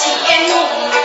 请跟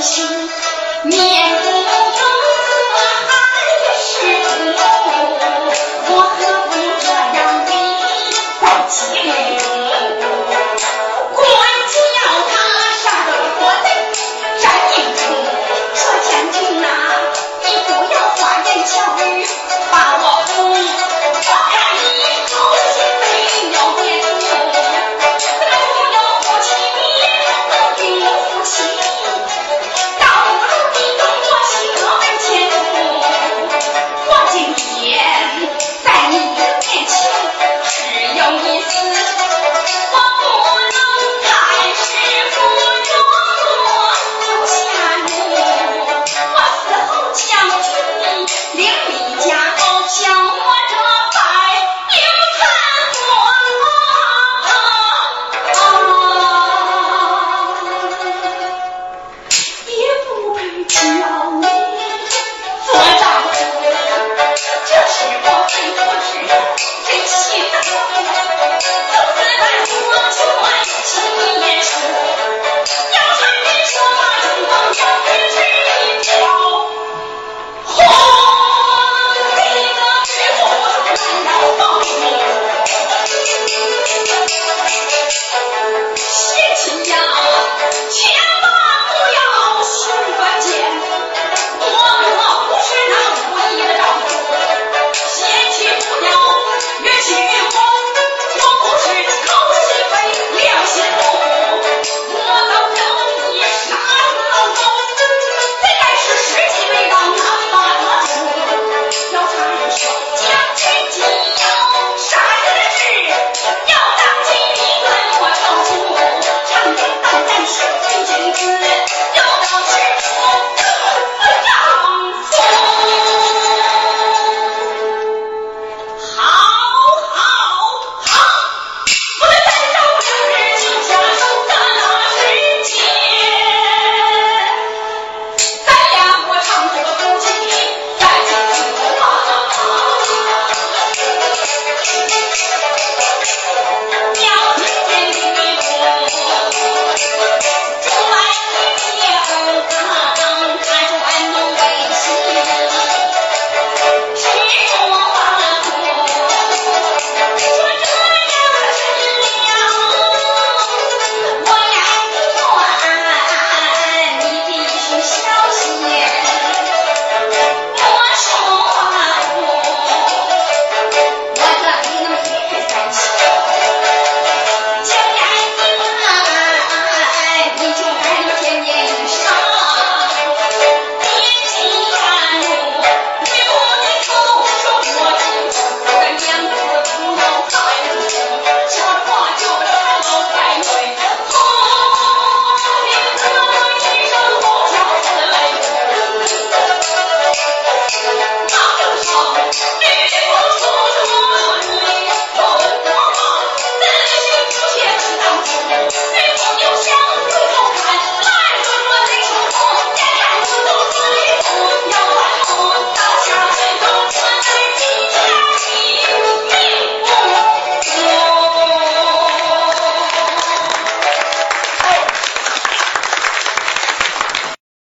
心念